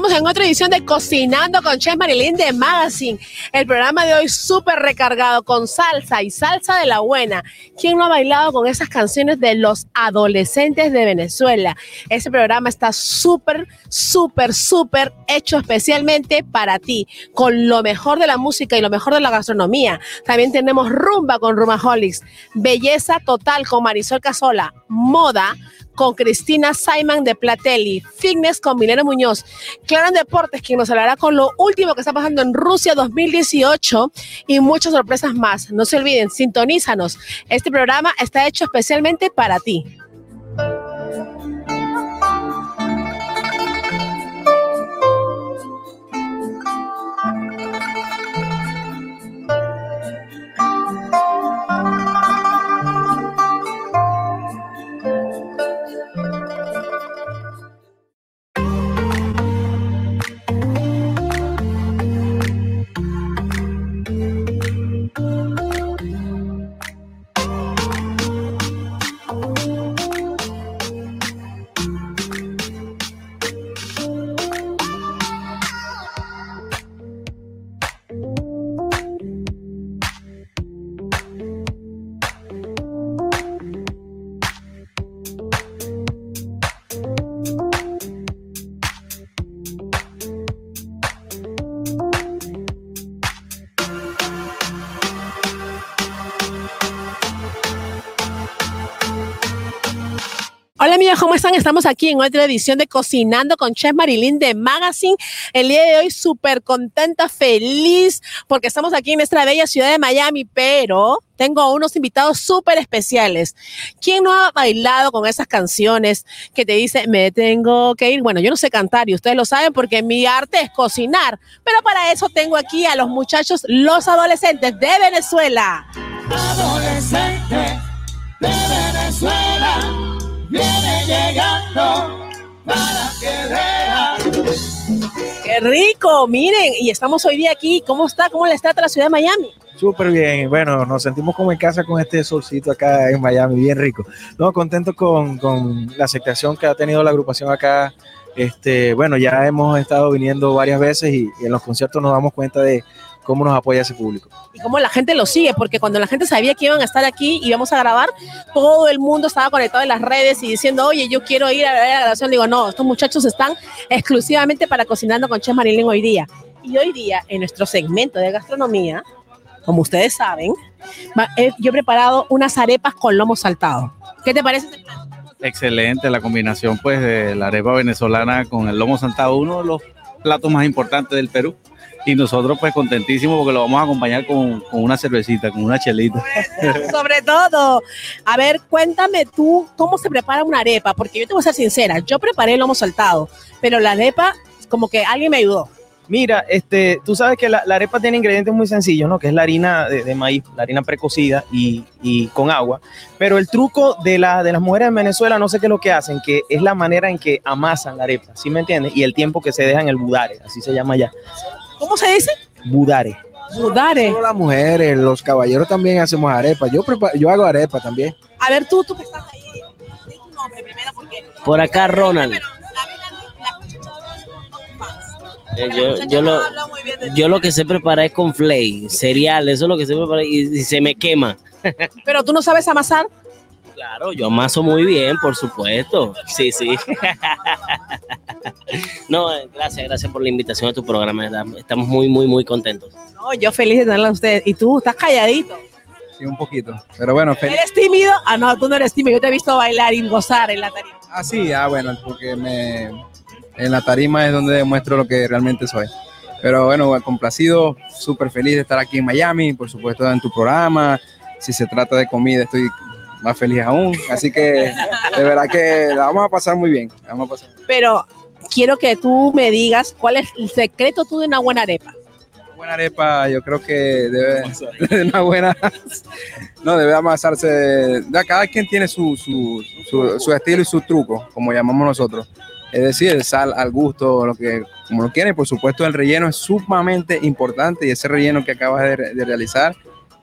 Estamos en otra edición de Cocinando con Chef Marilyn de Magazine. El programa de hoy súper recargado con salsa y salsa de la buena. ¿Quién no ha bailado con esas canciones de los adolescentes de Venezuela? Ese programa está súper, súper, súper hecho especialmente para ti, con lo mejor de la música y lo mejor de la gastronomía. También tenemos rumba con Rumaholics, belleza total con Marisol Casola, moda con Cristina Simon de Platelli, Fitness con Milena Muñoz, Clara Deportes, quien nos hablará con lo último que está pasando en Rusia 2018 y muchas sorpresas más. No se olviden, sintonízanos. Este programa está hecho especialmente para ti. ¿Cómo están? Estamos aquí en otra edición de Cocinando con Chef Marilyn de Magazine. El día de hoy súper contenta, feliz, porque estamos aquí en nuestra bella ciudad de Miami, pero tengo unos invitados súper especiales. ¿Quién no ha bailado con esas canciones que te dice, me tengo que ir? Bueno, yo no sé cantar y ustedes lo saben porque mi arte es cocinar, pero para eso tengo aquí a los muchachos, los adolescentes de Venezuela. Adolescente de Venezuela viene llegando para que vea. ¡Qué rico! Miren, y estamos hoy día aquí. ¿Cómo está? ¿Cómo le está a la ciudad de Miami? Súper bien, bueno, nos sentimos como en casa con este solcito acá en Miami, bien rico. No, contento con, con la aceptación que ha tenido la agrupación acá. Este, bueno, ya hemos estado viniendo varias veces y, y en los conciertos nos damos cuenta de cómo nos apoya ese público. Y cómo la gente lo sigue, porque cuando la gente sabía que iban a estar aquí y íbamos a grabar, todo el mundo estaba conectado en las redes y diciendo, oye, yo quiero ir a ver la grabación. Digo, no, estos muchachos están exclusivamente para Cocinando con Chef Marilyn hoy día. Y hoy día, en nuestro segmento de gastronomía, como ustedes saben, eh, yo he preparado unas arepas con lomo saltado. ¿Qué te parece? Excelente la combinación pues de la arepa venezolana con el lomo saltado, uno de los platos más importantes del Perú. Y nosotros pues contentísimos porque lo vamos a acompañar con, con una cervecita, con una chelita. Sobre todo, a ver, cuéntame tú cómo se prepara una arepa, porque yo te voy a ser sincera, yo preparé el lomo saltado, pero la arepa, como que alguien me ayudó. Mira, este, tú sabes que la, la arepa tiene ingredientes muy sencillos, ¿no? Que es la harina de, de maíz, la harina precocida y, y con agua. Pero el truco de, la, de las mujeres en Venezuela, no sé qué es lo que hacen, que es la manera en que amasan la arepa, ¿sí me entiendes? Y el tiempo que se deja en el budare, así se llama ya. ¿Cómo se dice? Budare. Budare. Solo las mujeres, los caballeros también hacemos arepa. Yo, prepa- yo hago arepa también. A ver, tú, tú que estás ahí, di tu nombre primero, porque... Por acá, Ronald. Eh, yo, yo, lo, habla muy bien de ti. yo lo que sé preparar es con flay, cereal, eso es lo que sé preparar y, y se me quema. Pero tú no sabes amasar. Claro, yo amaso muy bien, por supuesto. Sí, sí. no, eh, gracias, gracias por la invitación a tu programa. ¿verdad? Estamos muy, muy, muy contentos. No, yo feliz de tenerla a ustedes. Y tú, estás calladito. Sí, un poquito. Pero bueno, feliz. ¿Eres tímido? Ah, no, tú no eres tímido. Yo te he visto bailar y gozar en la tarima. Ah, sí, ah, bueno, porque me, en la tarima es donde demuestro lo que realmente soy. Pero bueno, complacido, súper feliz de estar aquí en Miami, por supuesto en tu programa. Si se trata de comida, estoy más feliz aún. Así que de verdad que la vamos a pasar muy bien. la Vamos a pasar. Pero quiero que tú me digas cuál es el secreto tú de una buena arepa. Una buena arepa, yo creo que debe de una buena, no debe amasarse. ya Cada quien tiene su, su, su, su estilo y su truco, como llamamos nosotros. Es decir, el sal al gusto, lo que como lo quieren. Por supuesto, el relleno es sumamente importante y ese relleno que acabas de, de realizar,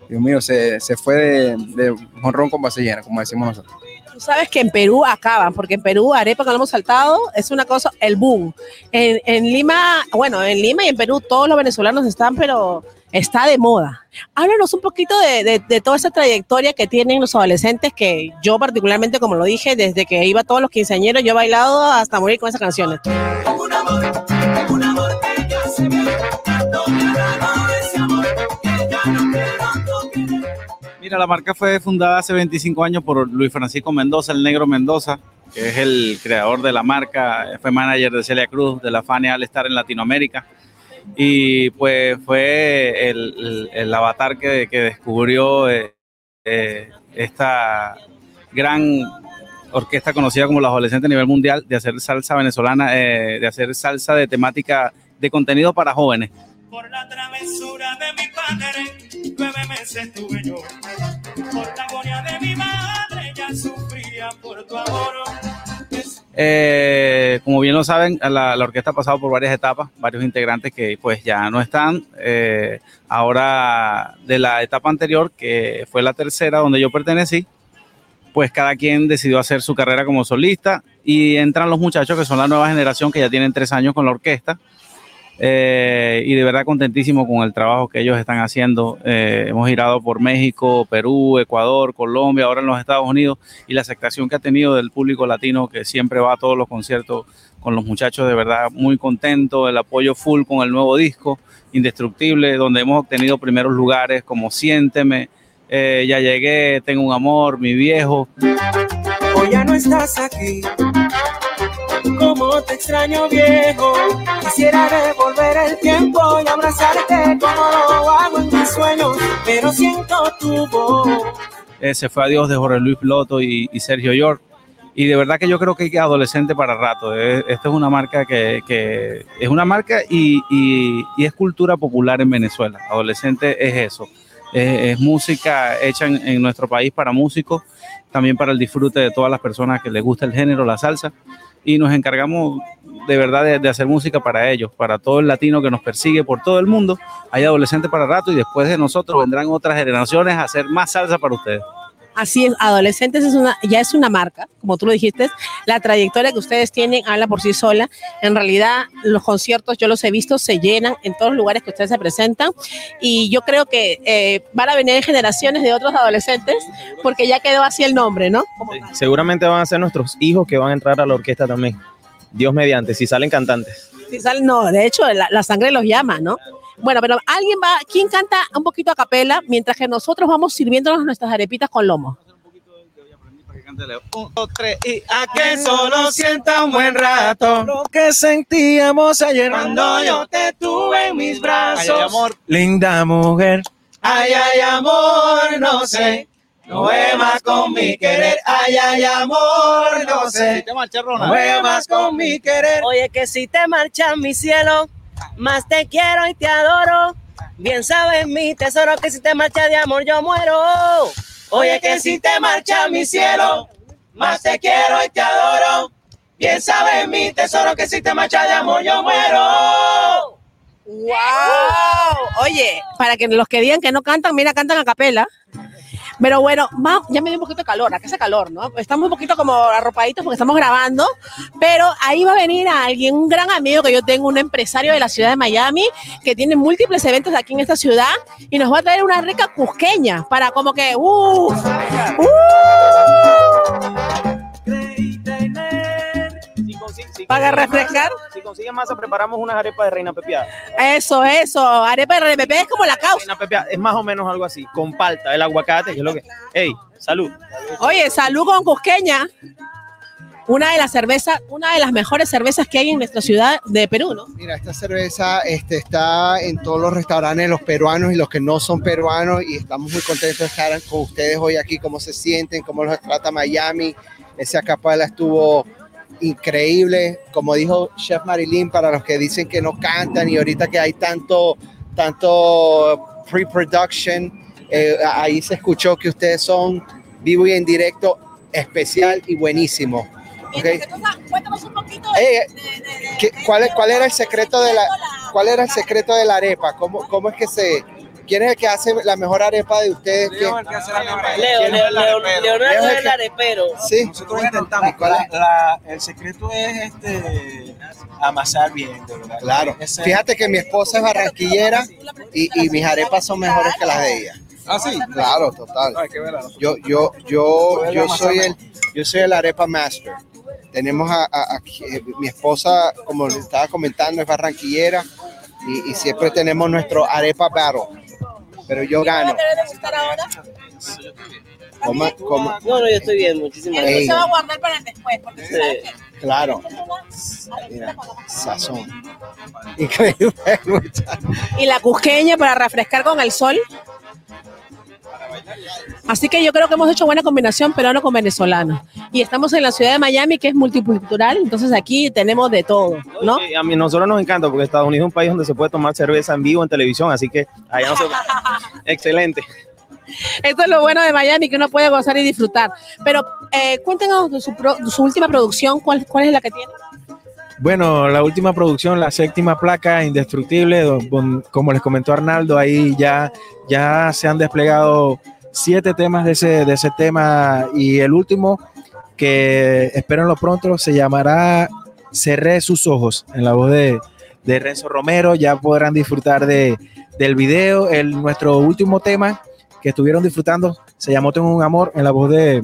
Dios mío, se, se fue de, de jonrón con base llena, como decimos nosotros. Tú sabes que en Perú acaban, porque en Perú arepa que lo hemos saltado es una cosa, el boom. En, en Lima, bueno, en Lima y en Perú todos los venezolanos están, pero está de moda. Háblanos un poquito de, de- de toda esa trayectoria que tienen los adolescentes, que yo particularmente, como lo dije, desde que iba a todos los quinceañeros, yo he bailado hasta morir con esas canciones. Mira, la marca fue fundada hace 25 años por Luis Francisco Mendoza, el negro Mendoza, que es el creador de la marca, fue manager de Celia Cruz, de la Fania All Star en Latinoamérica. Y pues fue el, el- avatar que, que descubrió eh, eh, esta gran orquesta conocida como los adolescentes a nivel mundial de hacer salsa venezolana, eh, de hacer salsa de temática de contenido para jóvenes. Por la travesura de mi padre, como bien lo saben, la, la orquesta ha pasado por varias etapas, varios integrantes que pues ya no están. Eh, ahora de la etapa anterior, que fue la tercera donde yo pertenecí, pues cada quien decidió hacer su carrera como solista y entran los muchachos que son la nueva generación que ya tienen tres años con la orquesta. Eh, y de verdad contentísimo con el trabajo que ellos están haciendo. Eh, hemos girado por México, Perú, Ecuador, Colombia, ahora en los Estados Unidos y la aceptación que ha tenido del público latino que siempre va a todos los conciertos con los muchachos, de verdad muy contento, el apoyo full con el nuevo disco, Indestructible, donde hemos obtenido primeros lugares como Siénteme, eh, Ya llegué, Tengo un amor, Mi viejo. Hoy ya no estás aquí. Como te extraño viejo, quisiera devolver el tiempo y abrazarte como lo hago en mis sueños, pero siento tu voz. Eh, se fue Adiós de Jorge Luis Loto y, y Sergio York. Y de verdad que yo creo que hay adolescente para rato. Eh, Esta es una marca que, que es una marca y, y- y es cultura popular en Venezuela. Adolescente es eso. Es, es música hecha en, en nuestro país para músicos, también para el disfrute de todas las personas que les gusta el género, la salsa. Y nos encargamos de verdad de, hacer música para ellos, para todo el latino que nos persigue por todo el mundo. Hay adolescente para rato y después de nosotros vendrán otras generaciones a hacer más salsa para ustedes. Así es, Adolescentes es una, ya es una marca, como tú lo dijiste, la trayectoria que ustedes tienen habla por sí sola. En realidad, los conciertos, yo los he visto, se llenan en todos los lugares que ustedes se presentan y yo creo que eh, van a venir generaciones de otros adolescentes porque ya quedó así el nombre, ¿no? Seguramente van a ser nuestros hijos que van a entrar a la orquesta también. Dios mediante, si salen cantantes. Si salen- no, de hecho, la, la sangre los llama, ¿no? Bueno, pero alguien va, ¿quién canta un poquito a capela mientras que nosotros vamos sirviéndonos nuestras arepitas con lomo? Un, dos, tres y A que solo sienta un buen rato Lo que sentíamos ayer cuando yo te tuve en mis brazos. Linda mujer. Ay, ay, amor, no sé. No más con mi querer. Ay, ay, amor, no sé. te marcha, Rona. No más con mi querer. Oye, que si te marchas mi cielo, más te quiero y te adoro. Bien sabes mi tesoro que si te marchas de amor yo muero. Oye, que si te marcha mi cielo, más te quiero y te adoro. Bien sabes mi tesoro que si te marcha de amor yo muero. ¡Wow! Oye, para que los que digan que no cantan, mira, cantan a capela. Pero bueno, ya me dio un poquito de calor, acá hace calor, ¿no? Estamos un poquito como arropaditos porque estamos grabando, pero ahí va a venir alguien, un gran amigo que yo tengo, un empresario de la ciudad de Miami, que tiene múltiples eventos aquí en esta ciudad y nos va a traer una rica cusqueña para como que, ¡uh! ¡uh! Para refrescar. Si consiguen masa, preparamos unas arepas de reina pepiada. Eso, eso, arepa de RPP es como la causa. Reina pepiada es más o menos algo así, con palta, el aguacate, que es lo que. ¡Ey! ¡Salud! Oye, salud con Cusqueña. Una de las cervezas, una de las mejores cervezas que hay en nuestra ciudad de Perú, ¿no? Mira, esta cerveza este, está en todos los restaurantes, los peruanos y los que no son peruanos, y estamos muy contentos de estar con ustedes hoy aquí, cómo se sienten, cómo los trata Miami. Esa capela estuvo increíble, como dijo Chef Marilyn, para los que dicen que no cantan y ahorita que hay tanto, tanto pre-production, eh, ahí se escuchó que ustedes son vivo y en directo, especial y buenísimo. ¿ok? Cuéntanos un poquito Eh, ¿Qué- cuál, es- ¿Cuál era el secreto de la cuál era el secreto de la arepa? ¿Cómo, cómo es que se ¿Quién es el que hace la mejor arepa de ustedes? ¿Quién? Leo, Leo, Leo, Leonardo Leo es es el que- arepero. Sí. Nosotros intentamos, la- la- el secreto es este amasar bien, de verdad. Claro. Ese- Fíjate que mi esposa es barranquillera y, y mis arepas son mejores que las de ella. Ah, sí. Claro, total. Ay, qué verdad. Yo, yo, yo, yo soy el, yo soy el arepa master. Tenemos a, mi esposa, como le estaba comentando, es barranquillera y, y siempre tenemos nuestro arepa battle. Pero yo gano. Coma- coma- No, no, yo estoy bien, muchísimas gracias. va a guardar para después, porque Sí. claro. Mira, sazón. Increíble. y la cusqueña para refrescar con el sol. Así que yo creo que hemos hecho buena combinación peruano con venezolano. Y estamos en la ciudad de Miami, que es multicultural, entonces aquí tenemos de todo, ¿no? Sí, a mí nosotros nos encanta porque Estados Unidos es un país donde se puede tomar cerveza en vivo en televisión, así que allá no se... Excelente. Esto es lo bueno de Miami, que uno puede gozar y disfrutar. Pero eh, cuéntenos de su, pro- de su última producción, ¿cuál, ¿cuál es la que tiene? Bueno, la última producción, la séptima placa, Indestructible, como les comentó Arnaldo, ahí ya, ya se han desplegado siete temas de ese, de ese tema y el último, que espérenlo pronto, se llamará Cerré sus ojos, en la voz de, de Renzo Romero, ya podrán disfrutar de, del video. El, nuestro último tema que estuvieron disfrutando se llamó Tengo un amor, en la voz de,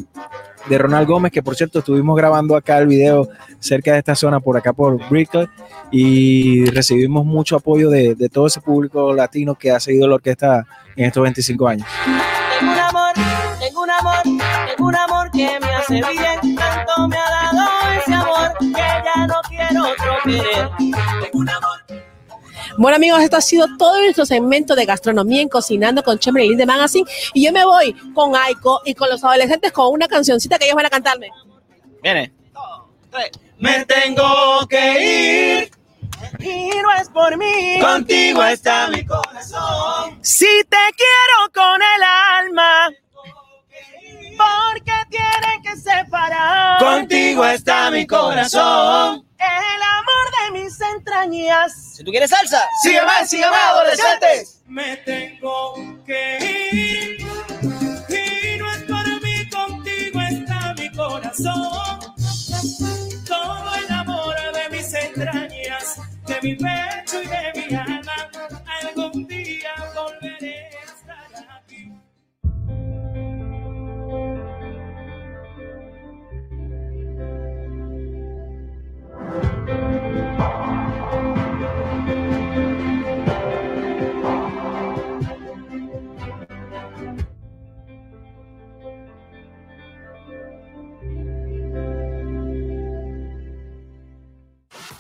de Ronald Gómez, que por cierto estuvimos grabando acá el video cerca de esta zona, por acá por Brickell, y recibimos mucho apoyo de, todo ese público latino que ha seguido la orquesta en estos 25 años. Tengo un amor, tengo un amor, tengo un amor que me hace bien. Tanto me ha dado ese amor que ya no quiero otro querer. Bueno, amigos, esto ha sido todo nuestro segmento de gastronomía en Cocinando con Marilyn de Magazine. Y yo me voy con Aiko y con los adolescentes con una cancioncita que ellos van a cantarme. Viene. Me tengo que ir, Y no es por mí. contigo está mi corazón. Si te quiero con el alma. Porque tienen que separar. Contigo está mi corazón. Mis entrañas. Si tú quieres salsa. Sígueme, sígueme, adolescentes. Me tengo que ir y no es por mí, contigo está mi corazón. Todo el amor de mis entrañas, de mi pecho y de mi alma, algún día volveré a estar aquí.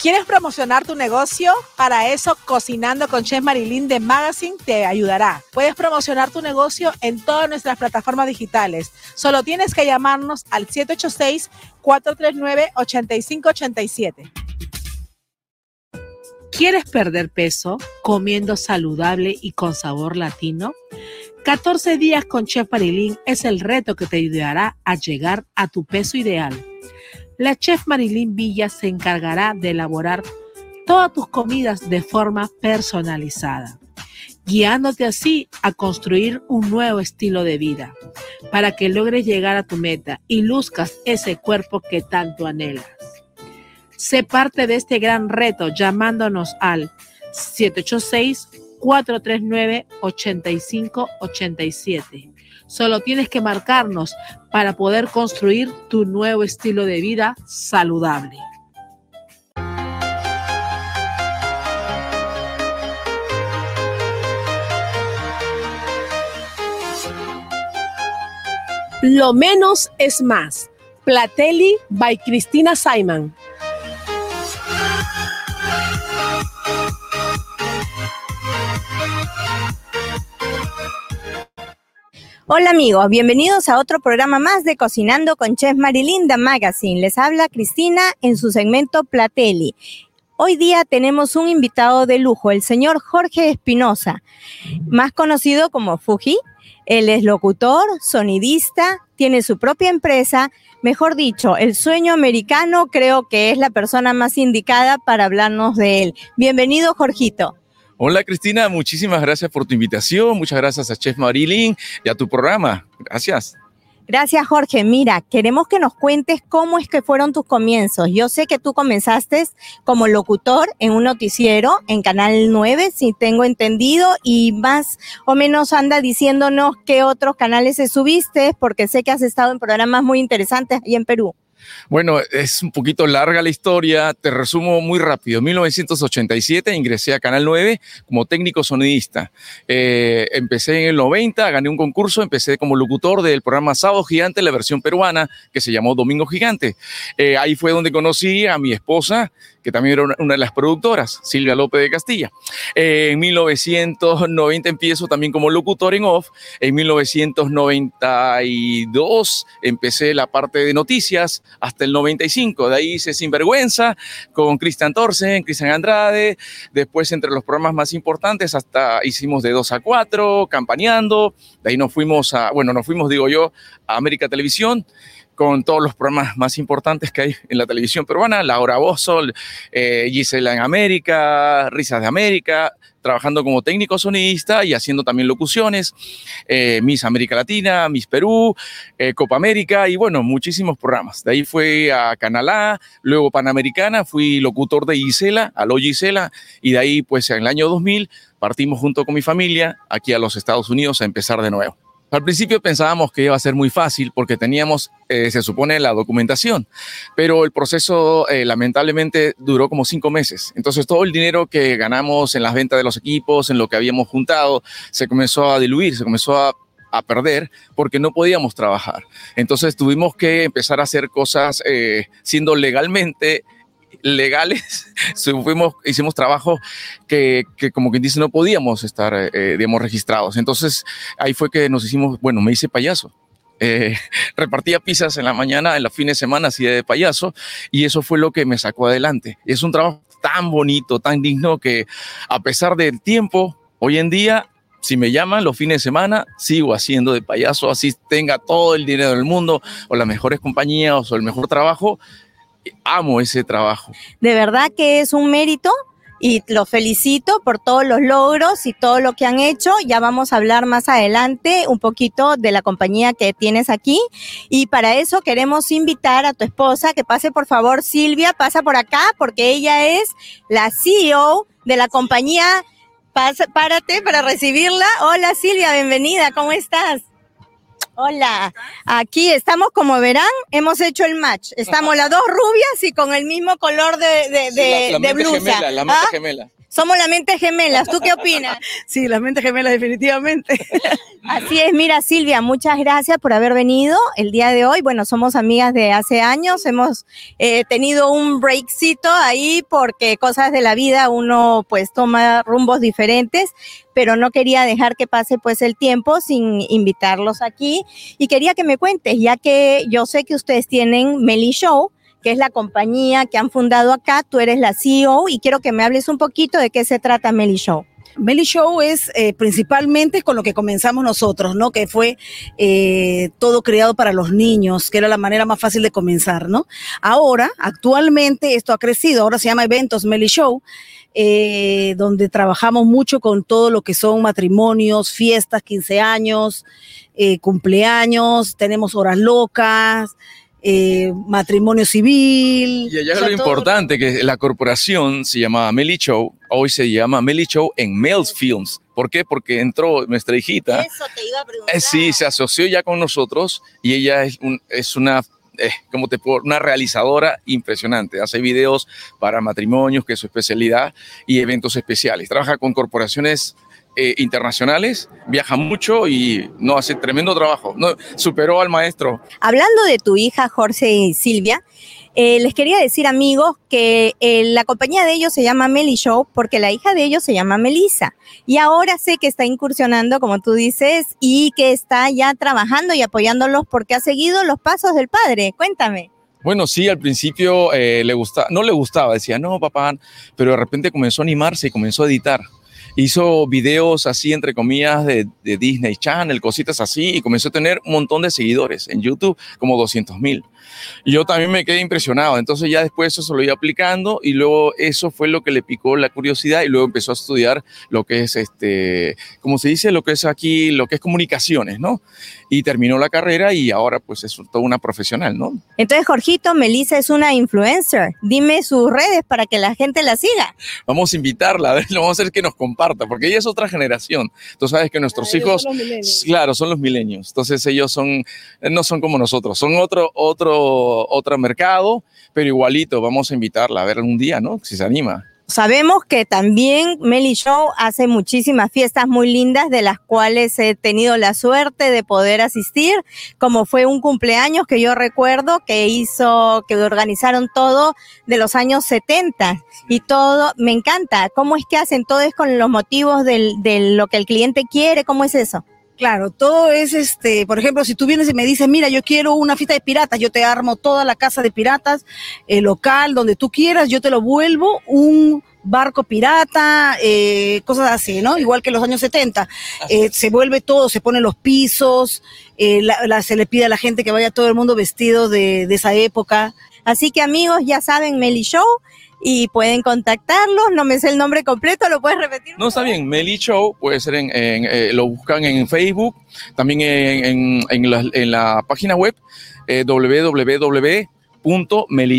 ¿Quieres promocionar tu negocio? Para eso, Cocinando con Chef Marilyn de Magazine te ayudará. Puedes promocionar tu negocio en todas nuestras plataformas digitales. Solo tienes que llamarnos al 786-439-8587. ¿Quieres perder peso comiendo saludable y con sabor latino? 14 días con Chef Marilyn es el reto que te ayudará a llegar a tu peso ideal. La chef Marilyn Villa se encargará de elaborar todas tus comidas de forma personalizada, guiándote así a construir un nuevo estilo de vida para que logres llegar a tu meta y luzcas ese cuerpo que tanto anhelas. Sé parte de este gran reto llamándonos al 786-439-8587. Solo tienes que marcarnos para poder construir tu nuevo estilo de vida saludable. Lo menos es más. Platelli by Cristina Simon. Hola amigos, bienvenidos a otro programa más de Cocinando con Chef Marilinda Magazine. Les habla Cristina en su segmento Platelli. Hoy día tenemos un invitado de lujo, el señor Jorge Espinosa, más conocido como Fuji. Él es locutor, sonidista, tiene su propia empresa. Mejor dicho, el sueño americano creo que es la persona más indicada para hablarnos de él. Bienvenido, Jorgito. Hola Cristina, muchísimas gracias por tu invitación, muchas gracias a Chef Marilyn y a tu programa. Gracias. Gracias, Jorge. Mira, queremos que nos cuentes cómo es que fueron tus comienzos. Yo sé que tú comenzaste como locutor en un noticiero en Canal 9, si tengo entendido, y más o menos anda diciéndonos qué otros canales se subiste, porque sé que has estado en programas muy interesantes ahí en Perú. Bueno, es un poquito larga la historia, te resumo muy rápido. En 1987 ingresé a Canal 9 como técnico sonidista. Eh, empecé en el 90, gané un concurso, empecé como locutor del programa Sábado Gigante, la versión peruana, que se llamó Domingo Gigante. Eh, ahí fue donde conocí a mi esposa, que también era una, de las productoras, Silvia López de Castilla. Eh, en 1990 empiezo también como locutor en off. En 1992 empecé la parte de noticias hasta el 95. De ahí hice Sinvergüenza con Cristian Torsen, Cristian Andrade. Después, entre los programas más importantes, hasta hicimos de 2 a 4, campañando. De ahí nos fuimos bueno, nos fuimos, digo yo, a América Televisión con todos los programas más importantes que hay en la televisión peruana, Laura Bossol, eh, Gisela en América, Risas de América, trabajando como técnico sonidista y haciendo también locuciones, eh, Miss América Latina, Miss Perú, eh, Copa América y bueno, muchísimos programas. De ahí fui a Canal A, luego Panamericana, fui locutor de Gisela, Aló Gisela, y de ahí pues en el año 2000 partimos junto con mi familia aquí a los Estados Unidos a empezar de nuevo. Al principio pensábamos que iba a ser muy fácil porque teníamos, eh, se supone, la documentación, pero el proceso eh, lamentablemente duró como cinco meses. Entonces todo el dinero que ganamos en las ventas de los equipos, en lo que habíamos juntado, se comenzó a diluir, se comenzó a, a perder porque no podíamos trabajar. Entonces tuvimos que empezar a hacer cosas eh, siendo legalmente legales, fuimos, hicimos trabajo que, que, como quien dice, no podíamos estar, eh, digamos, registrados. Entonces, ahí fue que nos hicimos, bueno, me hice payaso. Eh, repartía pizzas en la mañana, en los fines de semana, así de payaso, y eso fue lo que me sacó adelante. Es un trabajo tan bonito, tan digno, que a pesar del tiempo, hoy en día si me llaman los fines de semana, sigo haciendo de payaso, así tenga todo el dinero del mundo o las mejores compañías o el mejor trabajo, amo ese trabajo. De verdad que es un mérito y los felicito por todos los logros y todo lo que han hecho. Ya vamos a hablar más adelante un poquito de la compañía que tienes aquí. Y para eso queremos invitar a tu esposa que pase, por favor, Silvia, pasa por acá porque ella es la CEO de la compañía. Pasa, párate para recibirla. Hola Silvia, bienvenida, ¿cómo estás? Hola, aquí estamos como verán, hemos hecho el match. Estamos las dos rubias y con el mismo color de, de, Sí, de- la, la de blusa. gemela, la ¿Ah? gemela. Somos la mente gemelas. ¿Tú qué opinas? Sí, las mentes gemelas definitivamente. Así es, mira Silvia, muchas gracias por haber venido el día de hoy. Bueno, somos amigas de hace años, hemos eh, tenido un breakcito ahí porque cosas de la vida uno pues toma rumbos diferentes, pero no quería dejar que pase pues el tiempo sin invitarlos aquí y quería que me cuentes, ya que yo sé que ustedes tienen Meli Show, que es la compañía que han fundado acá, tú eres la CEO y quiero que me hables un poquito de qué se trata Meli Show. Meli Show es eh, principalmente con lo que comenzamos nosotros, ¿no? Que fue eh, todo creado para los niños, que era la manera más fácil de comenzar, ¿no? Ahora, actualmente, esto ha crecido, ahora se llama Eventos Meli Show, eh, donde trabajamos mucho con todo lo que son matrimonios, fiestas, 15 años, cumpleaños, tenemos horas locas, eh, matrimonio civil. Y allá o sea, lo todo- importante, que la corporación se llamaba Melly Show, hoy se llama Melly Show en Males Films. ¿Por qué? Porque entró nuestra hijita. Eso te iba a preguntar. Eh, sí, se asoció ya con nosotros y ella es, un- es una, eh, ¿cómo te puedo? Una realizadora impresionante. Hace videos para matrimonios, que es su especialidad, y eventos especiales. Trabaja con corporaciones eh, internacionales, viaja mucho y no hace tremendo trabajo. No, superó al maestro. Hablando de tu hija Jorge y Silvia, eh, les quería decir amigos que eh, la compañía de ellos se llama Meli Show porque la hija de ellos se llama Melissa. Y ahora sé que está incursionando, como tú dices, y que está ya trabajando y apoyándolos porque ha seguido los pasos del padre. Cuéntame. Bueno, sí, al principio eh, le gustaba, no le gustaba, decía, no, papá, pero de repente comenzó a animarse y comenzó a editar. Hizo videos así, entre comillas, de, de Disney Channel, cositas así, y comenzó a tener un montón de seguidores en YouTube, como 200 mil. Yo también me quedé impresionado. Entonces ya después eso se lo iba aplicando y luego eso fue lo que le picó la curiosidad y luego empezó a estudiar lo que es, este, como se dice, lo que es aquí, lo que es comunicaciones, ¿no? Y terminó la carrera y ahora pues es toda una profesional, ¿no? Entonces, Jorgito, Melissa es una influencer. Dime sus redes para que la gente la siga. Vamos a invitarla, a ver, lo vamos a hacer que nos comparta, porque ella es otra generación. Tú sabes que nuestros hijos, claro, son los milenios. Entonces ellos son, no son como nosotros, son otro, otro, otro mercado, pero igualito, vamos a invitarla a ver un día, ¿no? Si se anima. Sabemos que también Meli Show hace muchísimas fiestas muy lindas de las cuales he tenido la suerte de poder asistir, como fue un cumpleaños que yo recuerdo que hizo, que organizaron todo de los años 70 y todo, me encanta. ¿Cómo es que hacen todo es con los motivos del, de lo que el cliente quiere? ¿Cómo es eso? Claro, todo es este, por ejemplo, si tú vienes y me dices, mira, yo quiero una fiesta de piratas, yo te armo toda la casa de piratas, el local, donde tú quieras, yo te lo vuelvo un barco pirata, eh, cosas así, ¿no? Igual que los años 70. Eh, se vuelve todo, se ponen los pisos, eh, la- la- se le pide a la gente que vaya todo el mundo vestido de, de esa época. Así que amigos, ya saben Meli Show y pueden contactarlos. No me sé el nombre completo, ¿lo puedes repetir? No, está bien. Meli Show puede ser en, en, eh, lo buscan en Facebook, también en, en- la, en la página web eh,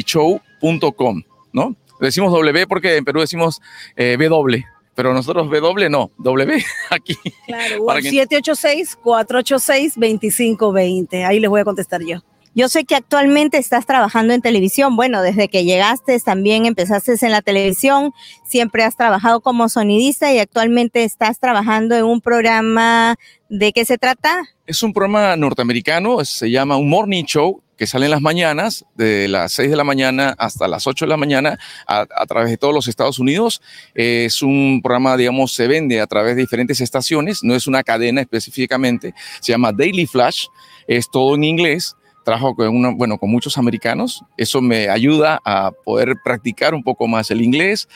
www.melishow.com, ¿no? Decimos W porque en Perú decimos eh, W, pero nosotros W no, W aquí. Claro, o Para al que- 786-486-2520. Ahí les voy a contestar yo. Yo sé que actualmente estás trabajando en televisión. Bueno, desde que llegaste también empezaste en la televisión, siempre has trabajado como sonidista y actualmente estás trabajando en un programa. ¿De qué se trata? Es un programa norteamericano, se llama un morning show que sale en las mañanas, de las 6 de la mañana hasta las 8 de la mañana, a, través de todos los Estados Unidos. Es un programa, digamos, se vende a través de diferentes estaciones, no es una cadena específicamente, se llama Daily Flash, es todo en inglés. Trabajo con, una, bueno, con muchos americanos, eso me ayuda a poder practicar un poco más el inglés.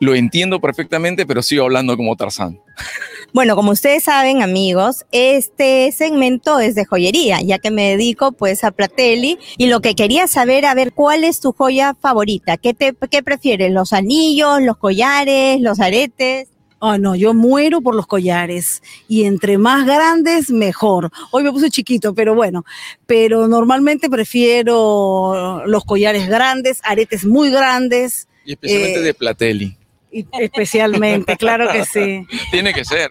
Lo entiendo perfectamente, pero sigo hablando como Tarzán. Bueno, como ustedes saben, amigos, este segmento es de joyería, ya que me dedico pues a Platelli y lo que quería saber, a ver, ¿cuál es tu joya favorita? ¿Qué te qué prefieres? ¿Los anillos, los collares, los aretes? Oh, no, yo muero por los collares. Y entre más grandes, mejor. Hoy me puse chiquito, pero bueno. Pero normalmente prefiero los collares grandes, aretes muy grandes. Y especialmente Eh, de Platelli. y especialmente, claro que sí. Tiene que ser.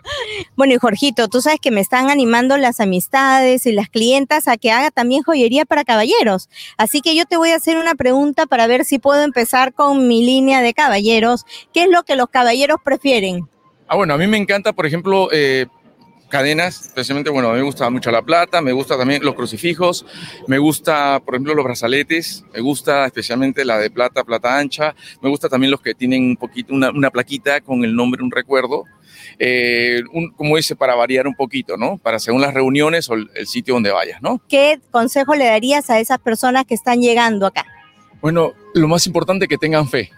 Bueno, y Jorgito, tú sabes que me están animando las amistades y las clientas a que haga también joyería para caballeros. Así que yo te voy a hacer una pregunta para ver si puedo empezar con mi línea de caballeros. ¿Qué es lo que los caballeros prefieren? Ah, bueno, a mí me encanta, por ejemplo, eh, cadenas, especialmente, bueno, a mí me gusta mucho la plata, me gusta también los crucifijos, me gusta, por ejemplo, los brazaletes, me gusta especialmente la de plata, plata ancha, me gusta también los que tienen un poquito, una, una plaquita con el nombre, un recuerdo, eh, un- como dice, para variar un poquito, ¿no? Para según las reuniones o el, el sitio donde vayas, ¿no? ¿Qué consejo le darías a esas personas que están llegando acá? Bueno, lo más importante que tengan fe,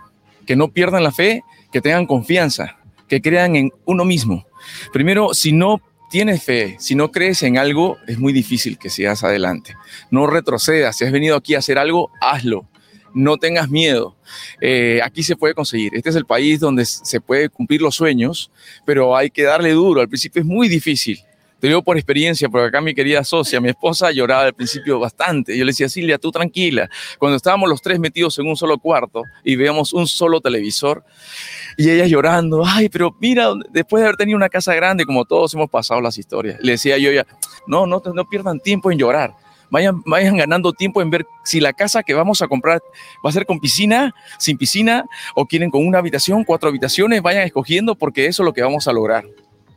que no pierdan la fe, que tengan confianza, que crean en uno mismo. Primero, si no tienes fe, si no crees en algo, es muy difícil que sigas adelante. No retrocedas, si has venido aquí a hacer algo, hazlo. No tengas miedo. Eh, aquí se puede conseguir. Este es el país donde se puede cumplir los sueños, pero hay que darle duro. Al principio es muy difícil. Te digo por experiencia, porque acá mi querida socia, mi esposa, lloraba al principio bastante. Yo le decía, Silvia, tú tranquila. Cuando estábamos los tres metidos en un solo cuarto y veíamos un solo televisor, y ella llorando, ay, pero mira, después de haber tenido una casa grande, como todos hemos pasado las historias, le decía yo ya, no, no, no pierdan tiempo en llorar. Vayan, vayan ganando tiempo en ver si la casa que vamos a comprar va a ser con piscina, sin piscina, o quieren con una habitación, cuatro habitaciones, vayan escogiendo porque eso es lo que vamos a lograr.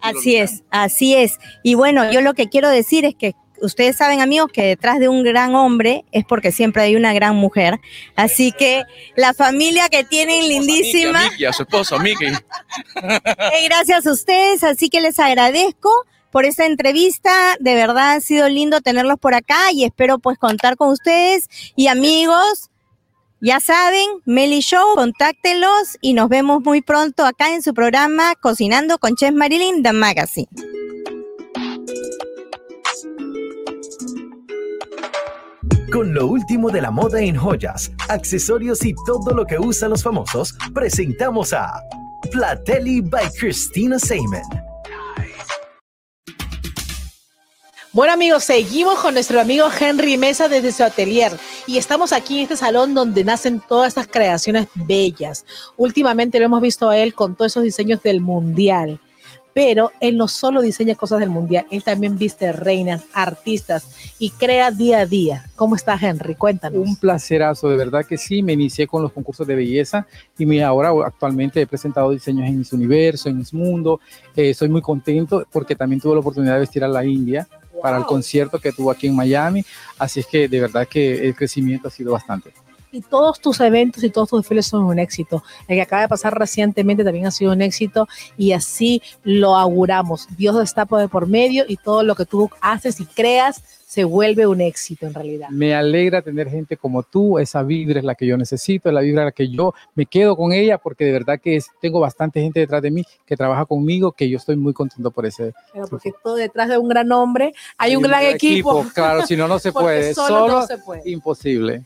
Así es, así es. Y bueno, yo lo que quiero decir es que ustedes saben, amigos, que detrás de un gran hombre es porque siempre hay una gran mujer. Así que la familia que tienen lindísima, Miki, a su esposo, Miki. eh, gracias a ustedes, así que les agradezco por esta entrevista. De verdad ha sido lindo tenerlos por acá y espero pues contar con ustedes y amigos. Ya saben, Meli Show, contáctenlos y nos vemos muy pronto acá en su programa Cocinando con Chef Marilyn, The Magazine. Con lo último de la moda en joyas, accesorios y todo lo que usan los famosos, presentamos a Platelli by Christina Seyman. Bueno amigos, seguimos con nuestro amigo Henry Mesa desde su atelier y estamos aquí en este salón donde nacen todas estas creaciones bellas. Últimamente lo hemos visto a él con todos esos diseños del mundial, pero él no solo diseña cosas del mundial, él también viste reinas, artistas y crea día a día. ¿Cómo está Henry? Cuéntanos. Un placerazo, de verdad que sí. Me inicié con los concursos de belleza y ahora actualmente he presentado diseños en Miss Universo, en Miss Mundo. Eh, soy muy contento porque también tuve la oportunidad de vestir a la India para el concierto que tuvo aquí en Miami. Así es que de verdad que el crecimiento ha sido bastante. Y todos tus eventos y todos tus desfiles son un éxito. El que acaba de pasar recientemente también ha sido un éxito y así lo auguramos. Dios está por medio y todo lo que tú haces y creas se vuelve un éxito en realidad. Me alegra tener gente como tú, esa vibra es la que yo necesito, es la vibra la que yo me quedo con ella, porque de verdad que es- tengo bastante gente detrás de mí que trabaja conmigo, que yo estoy muy contento por ese. Pero porque todo detrás de un gran hombre hay un gran equipo. Claro, si no, no se puede. solo Solo, no se puede. imposible.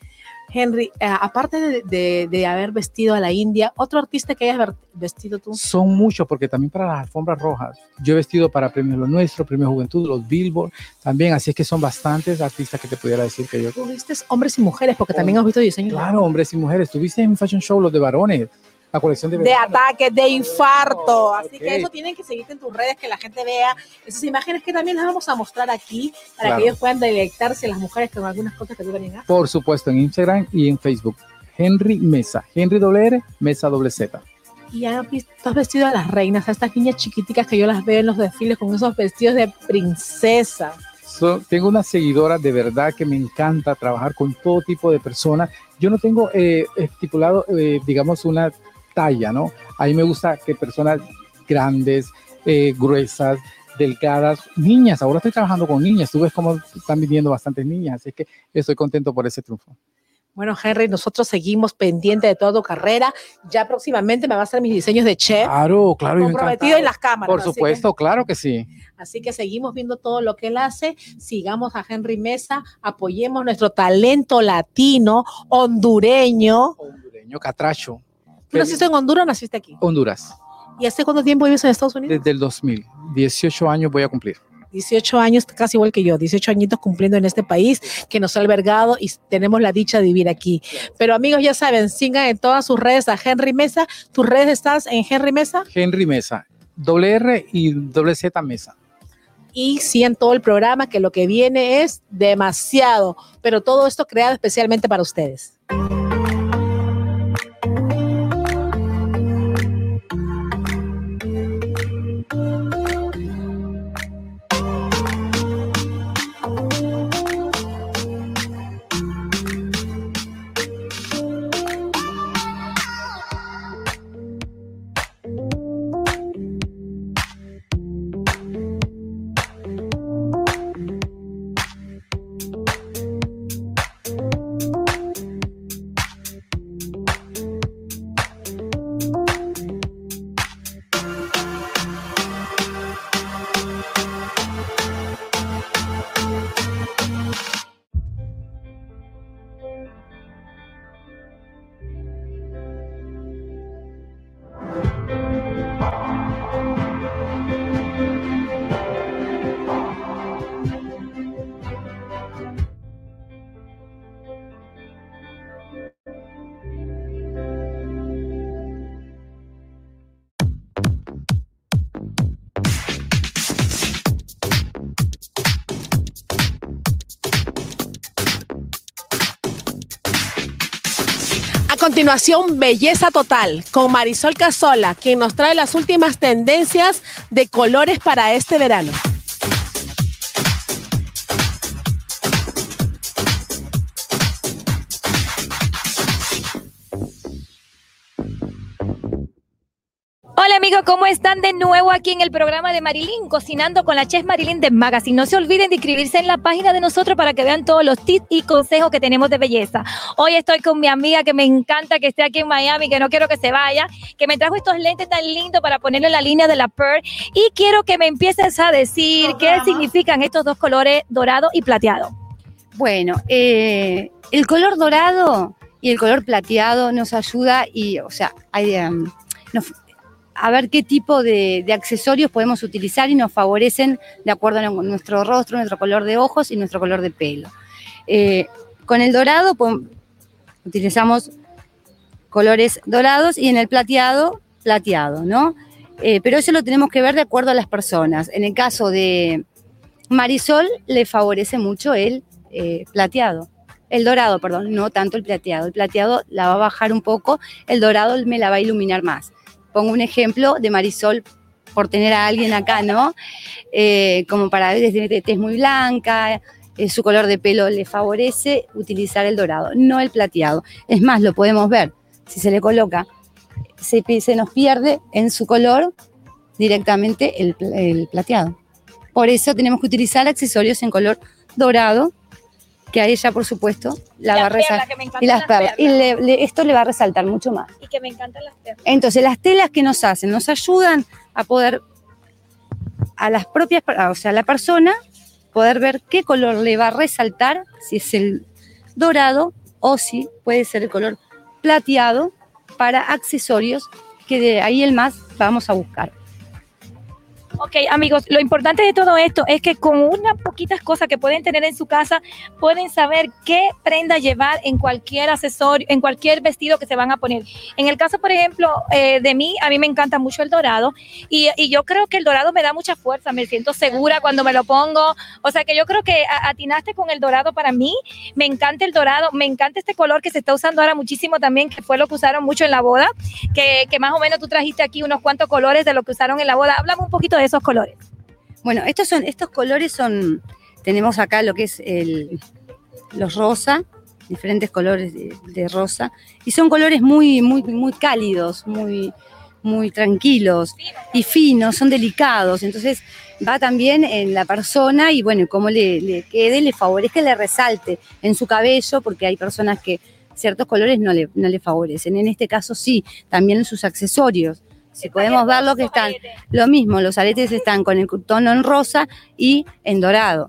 Henry, eh, aparte de, de- de haber vestido a la India, otro artista que hayas vestido tú. Son muchos, porque también para las alfombras rojas. Yo he vestido para Premios Lo Nuestro, Premios Juventud, los Billboard, también, así es que son bastantes artistas que te pudiera decir que yo. Tú viste hombres y mujeres, porque también has visto diseños Claro, hombres y mujeres. Tuviste en un fashion show los de varones, la colección de de verano. ataque, de infarto. Así ok. que eso tienen que seguirte en tus redes, que la gente vea esas imágenes que también las vamos a mostrar aquí para Claro. que ellos puedan deleitarse las mujeres con algunas cosas que tú venían a. Por supuesto, en Instagram y en Facebook. Henry Mesa, Henry doble R, Mesa doble Z. Y has visto, has vestido a las reinas, a estas niñas chiquiticas que yo las veo en los desfiles con esos vestidos de princesa. So, tengo una seguidora de verdad que me encanta trabajar con todo tipo de personas. Yo no tengo eh, estipulado, eh, digamos, una talla, ¿no? A mí me gusta que personas grandes, eh, gruesas, delgadas, niñas. Ahora estoy trabajando con niñas. Tú ves cómo están viniendo bastantes niñas. Así que estoy contento por ese triunfo. Bueno, Henry, nosotros seguimos pendientes de toda tu carrera. Ya próximamente me va a hacer mis diseños de chef. Claro, claro. comprometido en las cámaras. Por que- supuesto, claro que sí. Así que seguimos viendo todo lo que él hace, sigamos a Henry Mesa, apoyemos nuestro talento latino, hondureño. Hondureño, catracho. ¿Tú naciste en Honduras o naciste aquí? Honduras, ¿Y hace cuánto tiempo vives en Estados Unidos? desde el 2000. 18 años voy a cumplir. 18 años, casi igual que yo, 18 añitos cumpliendo en este país que nos ha albergado y tenemos la dicha de vivir aquí. Pero amigos, ya saben, sigan en todas sus redes a Henry Mesa. ¿Tus redes estás en Henry Mesa? Henry Mesa, doble R y doble Z Mesa. y sigan todo el programa, que lo que viene es demasiado, pero todo esto creado especialmente para ustedes. Continuación, Belleza Total con Marisol Casola, quien nos trae las últimas tendencias de colores para este verano. Amigos, ¿cómo están de nuevo aquí en el programa de Marilyn, cocinando con la chef Marilyn de Magazine? No se olviden de inscribirse en la página de nosotros para que vean todos los tips y consejos que tenemos de belleza. Hoy estoy con mi amiga que me encanta que esté aquí en Miami, que no quiero que se vaya, que me trajo estos lentes tan lindos para ponerle en la línea de la Pearl y quiero que me empieces a decir qué significan estos dos colores dorado y plateado. Bueno, eh, el color dorado y el color plateado nos ayuda y, o sea, hay, um, nos- a ver qué tipo de, accesorios podemos utilizar y nos favorecen de acuerdo a nuestro rostro, nuestro color de ojos y nuestro color de pelo. Eh, con el dorado pon- utilizamos colores dorados y en el plateado, plateado, ¿no? Eh, pero eso lo tenemos que ver de acuerdo a las personas. En el caso de Marisol, le favorece mucho el eh, plateado. El dorado, perdón, no tanto el plateado. El plateado la va a bajar un poco, el dorado me la va a iluminar más. Pongo un ejemplo de Marisol por tener a alguien acá, ¿no? Eh, como para ver, desde es muy blanca, eh, su color de pelo le favorece utilizar el dorado, no el plateado. Es más, lo podemos ver. Si se le coloca, se, nos pierde en su color directamente el, el plateado. Por eso tenemos que utilizar accesorios en color dorado, que a ella, por supuesto, la va a resaltar. Y las las perlas. Y le- le- esto le va a resaltar mucho más. Y que me encantan las perlas. Entonces, las telas que nos hacen, nos ayudan a poder, a las propias, o sea, a la persona, poder ver qué color le va a resaltar, si es el dorado o si puede ser el color plateado para accesorios, que de ahí el más vamos a buscar. Ok, amigos, lo importante de todo esto es que con unas poquitas cosas que pueden tener en su casa, pueden saber qué prenda llevar en cualquier accesorio, en cualquier vestido que se van a poner. En el caso, por ejemplo, eh, de mí, a mí me encanta mucho el dorado y, y yo creo que el dorado me da mucha fuerza, me siento segura cuando me lo pongo. O sea que yo creo que atinaste con el dorado para mí. Me encanta el dorado, me encanta este color que se está usando ahora muchísimo también, que fue lo que usaron mucho en la boda, que, que más o menos tú trajiste aquí unos cuantos colores de lo que usaron en la boda. Háblame un poquito de esos colores. Bueno, estos son, estos colores son, tenemos acá lo que es el, los rosa, diferentes colores de, rosa, y son colores muy, muy, muy cálidos, muy, muy tranquilos y finos, son delicados, entonces va también en la persona y bueno, cómo le, le quede, le favorezca, le resalte en su cabello, porque hay personas que ciertos colores no le, no le favorecen. En este caso sí, también en sus accesorios. Si podemos ver lo que están, lo mismo, los aretes están con el tono en rosa y en dorado.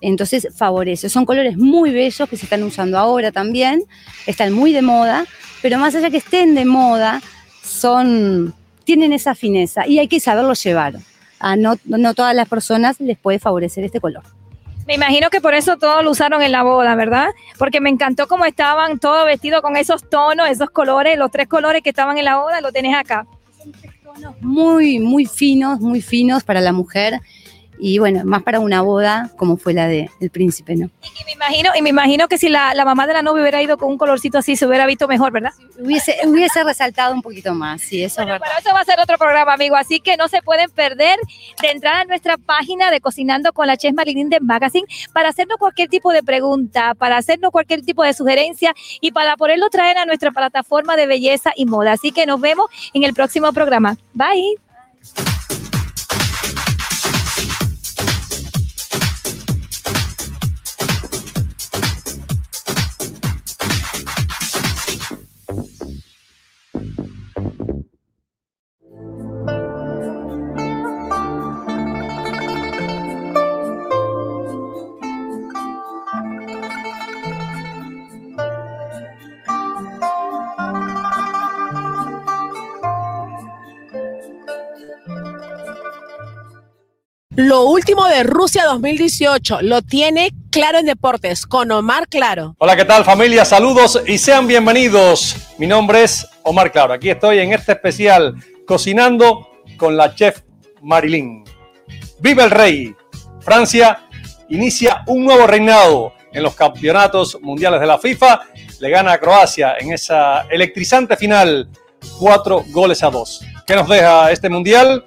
Entonces favorece. Son colores muy bellos que se están usando ahora también, están muy de moda, pero más allá que estén de moda, son, tienen esa fineza y hay que saberlo llevar. A no, no todas las personas les puede favorecer este color. Me imagino que por eso todos lo usaron en la boda, ¿verdad? Porque me encantó cómo estaban todos vestidos con esos tonos, esos colores, los tres colores que estaban en la boda, lo tenés acá. Muy, muy finos, muy finos para la mujer y bueno, más para una boda como fue la de el príncipe, ¿no? Y me imagino, y me imagino que si la, la mamá de la novia hubiera ido con un colorcito así, se hubiera visto mejor, ¿verdad? Hubiese, hubiese resaltado un poquito más, sí, eso es verdad. Pero eso va a ser otro programa, amigo. Así que no se pueden perder de entrar a nuestra página de Cocinando con la Chef Marilyn de Magazine para hacernos cualquier tipo de pregunta, para hacernos cualquier tipo de sugerencia y para poderlo traer a nuestra plataforma de belleza y moda. Así que nos vemos en el próximo programa. Bye. Lo último de Rusia 2018 lo tiene Claro en Deportes con Omar Claro. Hola, ¿qué tal familia? Saludos y sean bienvenidos. Mi nombre es Omar Claro. Aquí estoy en este especial Cocinando con la chef Marilyn. Viva el rey. Francia inicia un nuevo reinado en los campeonatos mundiales de la FIFA. Le gana a Croacia en esa electrizante final, cuatro goles a dos. ¿Qué nos deja este mundial?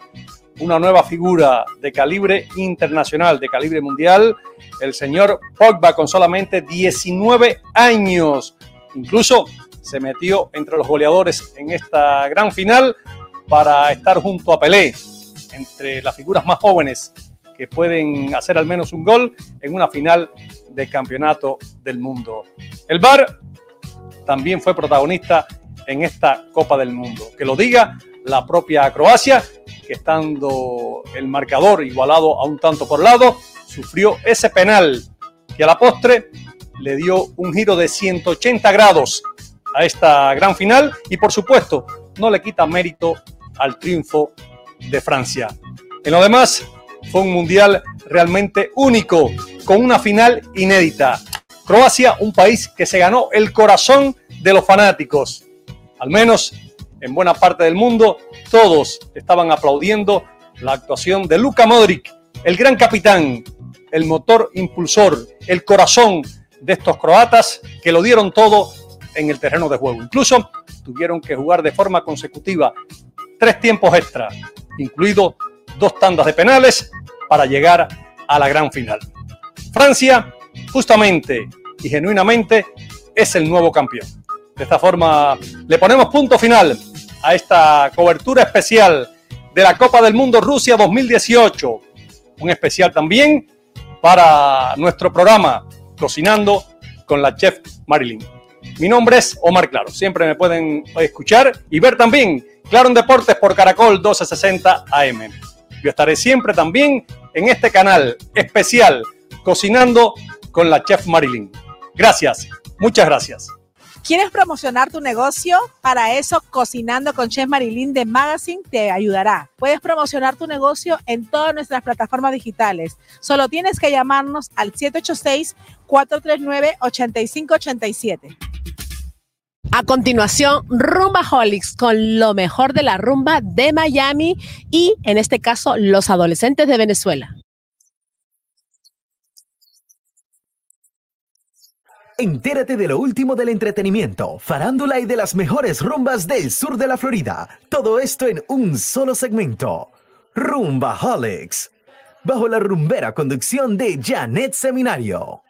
Una nueva figura de calibre internacional, de calibre mundial, el señor Pogba con solamente 19 años. Incluso se metió entre los goleadores en esta gran final para estar junto a Pelé, entre las figuras más jóvenes que pueden hacer al menos un gol en una final de campeonato del mundo. El VAR también fue protagonista en esta Copa del Mundo. Que lo diga la propia Croacia, estando el marcador igualado a un tanto por lado, sufrió ese penal que a la postre le dio un giro de 180 grados a esta gran final y por supuesto no le quita mérito al triunfo de Francia. En lo demás, fue un mundial realmente único, con una final inédita. Croacia, un país que se ganó el corazón de los fanáticos. Al menos en buena parte del mundo, todos estaban aplaudiendo la actuación de Luka Modric, el gran capitán, el motor impulsor, el corazón de estos croatas que lo dieron todo en el terreno de juego. Incluso tuvieron que jugar de forma consecutiva tres tiempos extra, incluido dos tandas de penales para llegar a la gran final. Francia, justamente y genuinamente, es el nuevo campeón. De esta forma, le ponemos punto final a esta cobertura especial de la Copa del Mundo Rusia 2018. Un especial también para nuestro programa Cocinando con la chef Marilyn. Mi nombre es Omar Claro. Siempre me pueden escuchar y ver también Claro en Deportes por Caracol 1260 AM. Yo estaré siempre también en este canal especial Cocinando con la chef Marilyn. Gracias, muchas gracias. ¿Quieres promocionar tu negocio? Para eso, Cocinando con Chef Marilyn de Magazine te ayudará. Puedes promocionar tu negocio en todas nuestras plataformas digitales. Solo tienes que llamarnos al 786-439-8587. A continuación, Rumba Holics con lo mejor de la rumba de Miami y, en este caso, los adolescentes de Venezuela. Entérate de lo último del entretenimiento, farándula y de las mejores rumbas del sur de la Florida. Todo esto en un solo segmento. Rumba Holics. Bajo la rumbera conducción de Janet Seminario.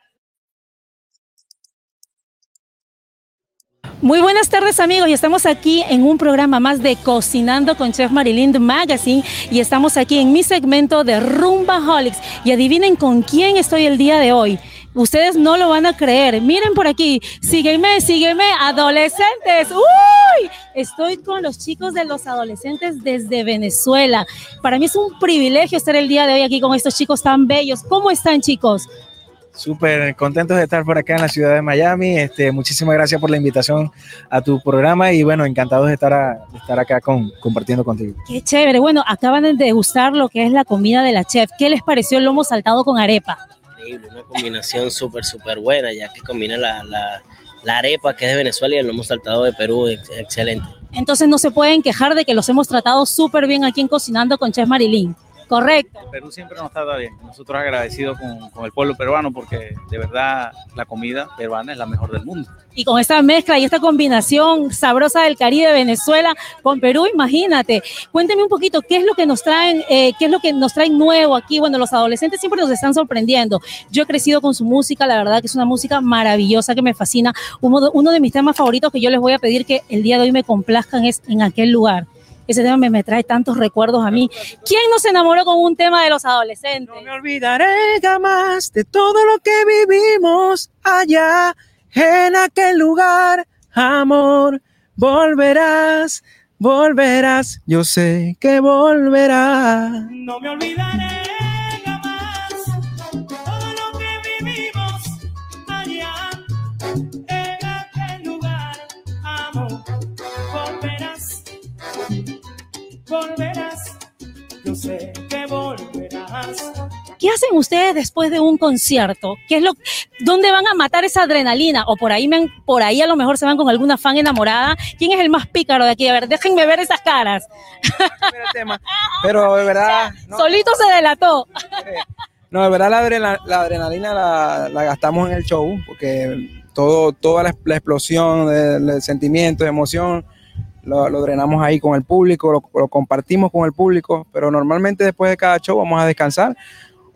Muy buenas tardes amigos y estamos aquí en un programa más de Cocinando con Chef Marilyn Magazine y estamos aquí en mi segmento de Rumba Holics y adivinen con quién estoy el día de hoy. Ustedes no lo van a creer. Miren por aquí. Sígueme, sígueme, adolescentes. ¡Uy! Estoy con los chicos de los adolescentes desde Venezuela. Para mí es un privilegio estar el día de hoy aquí con estos chicos tan bellos. ¿Cómo están, chicos? Súper contentos de estar por acá en la ciudad de Miami. Este, muchísimas gracias por la invitación a tu programa y bueno, encantados de estar, a- de estar acá con, compartiendo contigo. Qué chévere. Bueno, acaban de degustar lo que es la comida de la chef. ¿Qué les pareció el lomo saltado con arepa? Una combinación súper, súper buena, ya que combina la, la, la arepa que es de Venezuela y el lomo saltado de Perú, ex- excelente. Entonces no se pueden quejar de que los hemos tratado súper bien aquí en Cocinando con Chef Marilyn. Correcto. Perú siempre nos trata bien. Nosotros agradecidos con, con el pueblo peruano porque de verdad la comida peruana es la mejor del mundo. Y con esta mezcla y esta combinación sabrosa del Caribe, Venezuela con Perú, imagínate. Cuénteme un poquito qué es lo que nos traen, eh, qué es lo que nos traen nuevo aquí. Bueno, los adolescentes siempre nos están sorprendiendo. Yo he crecido con su música, la verdad que es una música maravillosa que me fascina. Uno de, uno de mis temas favoritos que yo les voy a pedir que el día de hoy me complazcan es en aquel lugar. Ese tema me, me trae tantos recuerdos a mí. ¿Quién no se enamoró con un tema de los adolescentes? No me olvidaré jamás de todo lo que vivimos allá en aquel lugar, amor. Volverás, volverás, yo sé que volverás. No me olvidaré volverás, yo sé que volverás. ¿Qué hacen ustedes después de un concierto? ¿Qué es lo, ¿Dónde van a matar esa adrenalina? O por ahí, me han- por ahí a lo mejor se van con alguna fan enamorada. ¿Quién es el más pícaro de aquí? A ver, déjenme ver esas caras. Pero de verdad, Solito se delató. no, de verdad la, adrena- la adrenalina la, la gastamos en el show porque todo, toda la, la explosión de, de sentimientos, de emoción, lo, drenamos ahí con el público, lo, compartimos con el público, pero normalmente después de cada show vamos a descansar.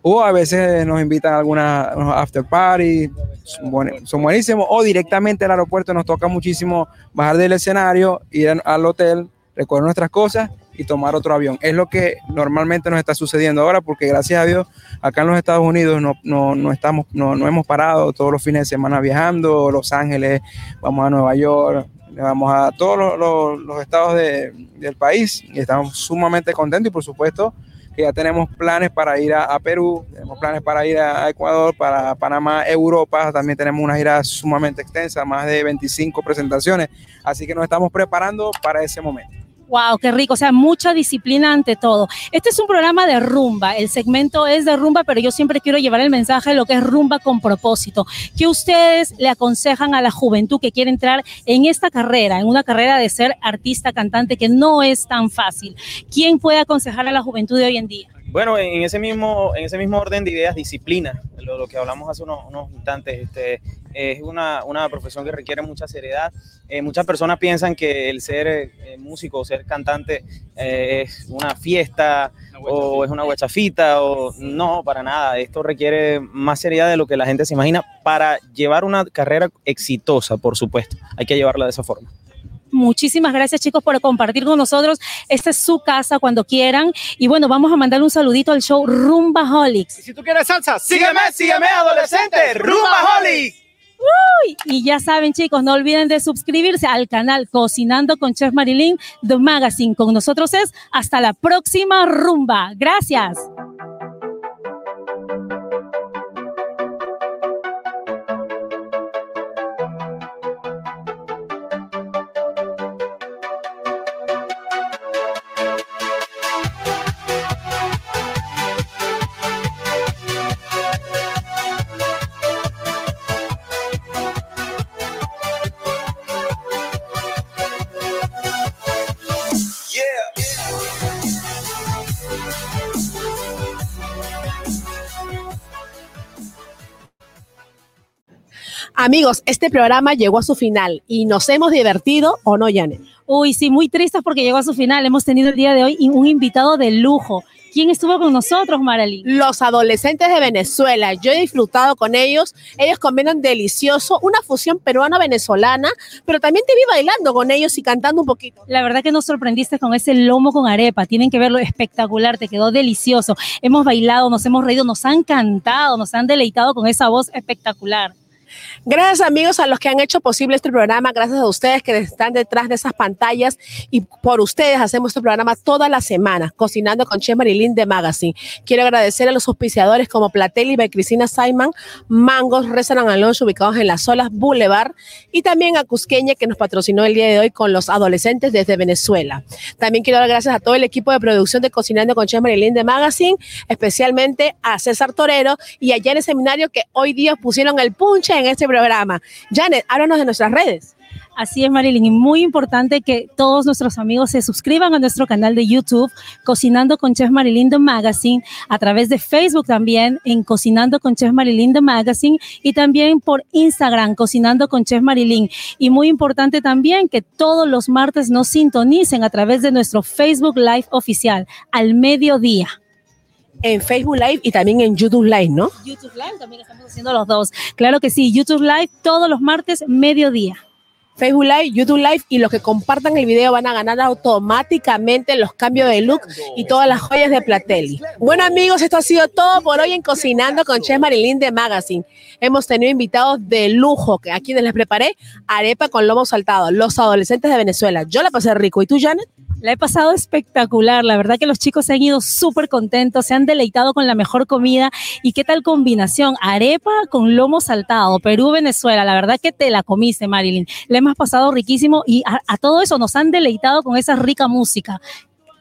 O a veces nos invitan a alguna unos after party, son, son buenísimos. O directamente al aeropuerto nos toca muchísimo bajar del escenario, ir al hotel, recoger nuestras cosas y tomar otro avión. Es lo que normalmente nos está sucediendo ahora porque gracias a Dios acá en los Estados Unidos no, no, no estamos, no, no hemos parado todos los fines de semana viajando, Los Ángeles, vamos a Nueva York, vamos a todos los, los- estados de- del país y estamos sumamente contentos y por supuesto que ya tenemos planes para ir a, Perú, tenemos planes para ir a Ecuador, para Panamá, Europa, también tenemos una gira sumamente extensa, más de 25 presentaciones, así que nos estamos preparando para ese momento. Wow, qué rico, o sea, mucha disciplina ante todo. Este es un programa de rumba, el segmento es de rumba, pero yo siempre quiero llevar el mensaje de lo que es rumba con propósito. ¿Qué ustedes le aconsejan a la juventud que quiere entrar en esta carrera, en una carrera de ser artista, cantante, que no es tan fácil? ¿Quién puede aconsejar a la juventud de hoy en día? Bueno, en ese mismo, en ese mismo orden de ideas, disciplina, lo, lo que hablamos hace unos, unos instantes, este, es una, una profesión que requiere mucha seriedad. Eh, muchas personas piensan que el ser eh, músico o ser cantante eh, es una fiesta o es una guachafita o no, para nada. Esto requiere más seriedad de lo que la gente se imagina para llevar una carrera exitosa, por supuesto. Hay que llevarla de esa forma. Muchísimas gracias chicos por compartir con nosotros. Esta es su casa cuando quieran. Y bueno, vamos a mandar un saludito al show Rumba Holics. Si tú quieres salsa, sígueme, sígueme, adolescente, Rumba Holics. Uy, y ya saben, chicos, no olviden de suscribirse al canal Cocinando con Chef Marilyn The Magazine. Con nosotros es hasta la próxima rumba. Gracias. Amigos, este programa llegó a su final y nos hemos divertido, ¿o no, Janet? Uy, sí, muy tristes porque llegó a su final. Hemos tenido el día de hoy un invitado de lujo. ¿Quién estuvo con nosotros, Maralí? Los adolescentes de Venezuela. Yo he disfrutado con ellos. Ellos combinan delicioso, una fusión peruana-venezolana, pero también te vi bailando con ellos y cantando un poquito. La verdad que nos sorprendiste con ese lomo con arepa. Tienen que verlo espectacular, te quedó delicioso. Hemos bailado, nos hemos reído, nos han cantado, nos han deleitado con esa voz espectacular. Gracias amigos a los que han hecho posible este programa, gracias a ustedes que están detrás de esas pantallas y por ustedes hacemos este programa toda la semana, cocinando con Chef Marilyn de Magazine. Quiero agradecer a los auspiciadores como Platelli by Cristina Simon, Mangos, Restaurant Alonso ubicados en las Solas Boulevard y también a Cusqueña que nos patrocinó el día de hoy con los adolescentes desde Venezuela. También quiero dar gracias a todo el equipo de producción de Cocinando con Chef Marilyn de Magazine, especialmente a César Torero y a Janet Seminario que hoy día pusieron el punche en este programa. Janet, háblanos de nuestras redes. Así es, Marilyn, y muy importante que todos nuestros amigos se suscriban a nuestro canal de YouTube, Cocinando con Chef Marilyn The Magazine, a través de Facebook también, en Cocinando con Chef Marilyn The Magazine, y también por Instagram, Cocinando con Chef Marilyn. Y muy importante también que todos los martes nos sintonicen a través de nuestro Facebook Live oficial, al mediodía. En Facebook Live y también en YouTube Live, ¿no? YouTube Live también estamos haciendo los dos. Claro que sí, YouTube Live todos los martes, mediodía. Facebook Live, YouTube Live y los que compartan el video van a ganar automáticamente los cambios de look y todas las joyas de Platelli. Bueno amigos, esto ha sido todo por hoy en Cocinando con Chef Marilyn de Magazine. Hemos tenido invitados de lujo que a quienes les preparé arepa con lomo saltado, los adolescentes de Venezuela. Yo la pasé rico. ¿Y tú, Janet? La he pasado espectacular, la verdad que los chicos se han ido súper contentos, se han deleitado con la mejor comida. Y qué tal combinación, arepa con lomo saltado, Perú-Venezuela, la verdad que te la comiste Marilyn, le hemos pasado riquísimo y a, a todo eso nos han deleitado con esa rica música,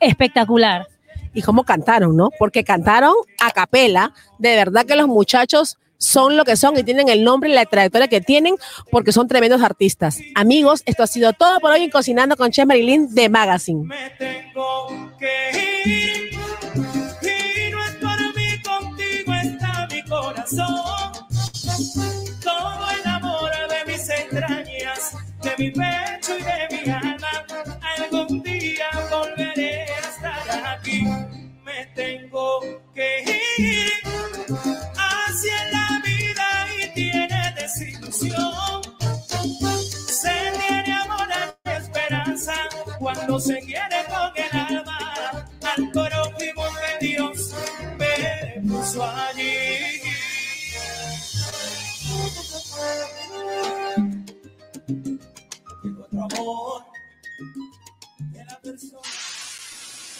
espectacular. Y cómo cantaron, ¿no? Porque cantaron a capela, de verdad que los muchachos son lo que son y tienen el nombre y la trayectoria que tienen porque son tremendos artistas. Amigos, esto ha sido todo por hoy en Cocinando con Chef Marilyn de Magazine. Y no es por mí, contigo está mi corazón. Todo el amor de mis entrañas, de mi pecho y de mi alma. Algún día volveré a estar aquí. Me tengo que ir cuando se quiere con el alma al prójimo que Dios me.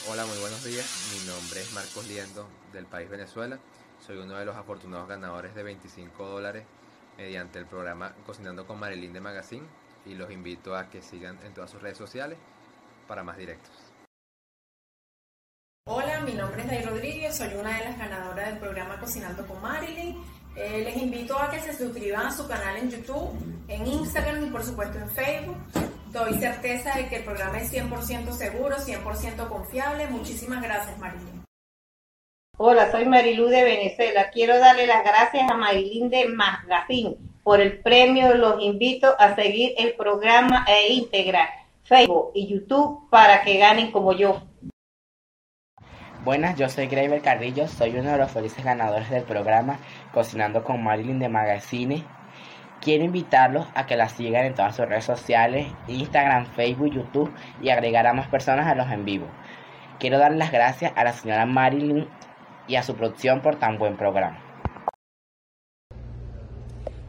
Hola, muy buenos días. Mi nombre es Marcos Liendo del país Venezuela. Soy uno de los afortunados ganadores de 25 dólares mediante el programa Cocinando con Marilyn de Magazine y los invito a que sigan en todas sus redes sociales para más directos. Hola, mi nombre es Day Rodríguez, soy una de las ganadoras del programa Cocinando con Marilyn. Eh, les invito a que se suscriban a su canal en YouTube, en Instagram y por supuesto en Facebook. Doy certeza de que el programa es 100% seguro, 100% confiable. Muchísimas gracias, Marilyn. Hola, soy Marilú de Venezuela. Quiero darle las gracias a Marilyn de Magazine por el premio. Los invito a seguir el programa e integrar Facebook y YouTube para que ganen como yo. Buenas, yo soy Graver Carrillo, soy uno de los felices ganadores del programa Cocinando con Marilyn de Magazine. Quiero invitarlos a que la sigan en todas sus redes sociales, Instagram, Facebook, YouTube y agregar a más personas a los en vivo. Quiero dar las gracias a la señora Marilyn y a su producción por tan buen programa.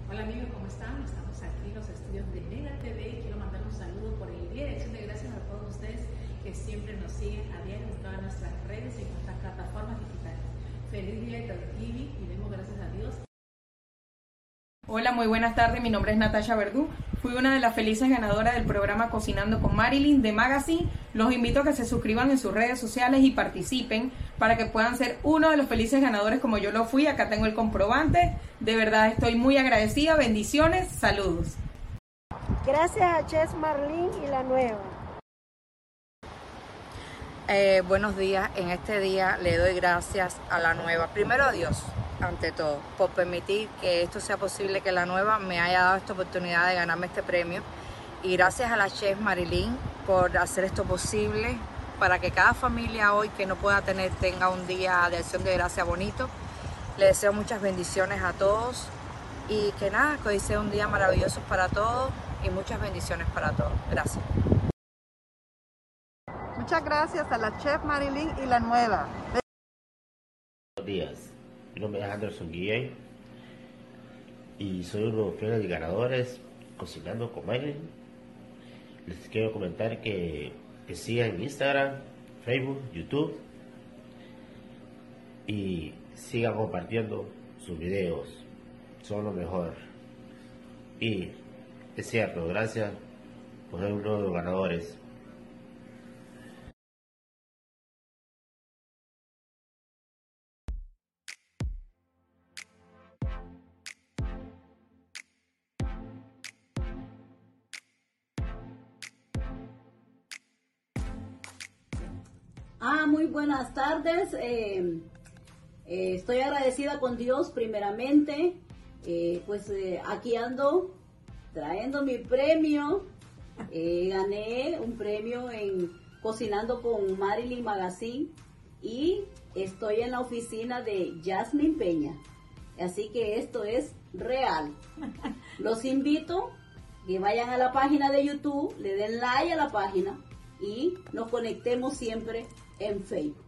Hola amigos, que siempre nos siguen a diario en todas nuestras redes y en nuestras plataformas digitales. Feliz día de Thanksgiving y demos gracias a Dios. Hola, muy buenas tardes. Mi nombre es Natasha Verdú. Fui una de las felices ganadoras del programa Cocinando con Marilyn de Magazine. Los invito a que se suscriban en sus redes sociales y participen para que puedan ser uno de los felices ganadores como yo lo fui. Acá tengo el comprobante. De verdad estoy muy agradecida. Bendiciones. Saludos. Gracias a Chess Marlene y la nueva. Eh, buenos días. En este día le doy gracias a la nueva. Primero a Dios, ante todo, por permitir que esto sea posible, que la nueva me haya dado esta oportunidad de ganarme este premio. Y gracias a la chef Marilyn por hacer esto posible para que cada familia hoy que no pueda tener tenga un día de acción de gracia bonito. Le deseo muchas bendiciones a todos y que nada, que hoy sea un día maravilloso para todos y muchas bendiciones para todos. Gracias. Muchas gracias a la chef Marilyn y la nueva. Buenos días, mi nombre es Anderson Guillén y soy uno de los ganadores cocinando con Marilyn. Les quiero comentar que, que sigan Instagram, Facebook, YouTube y sigan compartiendo sus videos, son lo mejor. Y es cierto, gracias por ser uno de los ganadores. Buenas tardes. Eh, eh, estoy agradecida con Dios primeramente. Eh, pues aquí ando trayendo mi premio. Gané un premio en Cocinando con Marilyn Magazine y estoy en la oficina de Jasmine Peña. Así que esto es real. Los invito que vayan a la página de YouTube, le den like a la página y nos conectemos siempre en Facebook.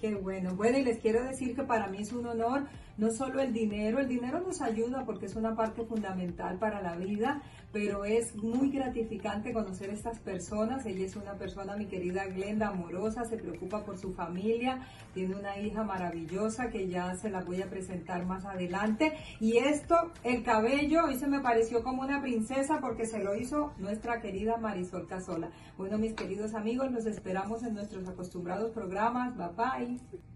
Qué bueno. Bueno, y les quiero decir que para mí es un honor, no solo el dinero, el dinero nos ayuda porque es una parte fundamental para la vida, pero es muy gratificante conocer estas personas. Ella es una persona, mi querida Glenda, amorosa, se preocupa por su familia, tiene una hija maravillosa que ya se la voy a presentar más adelante. Y esto, el cabello, hoy se me pareció como una princesa porque se lo hizo nuestra querida Marisol Casola. Bueno, mis queridos amigos, los esperamos en nuestros acostumbrados programas. Bye bye.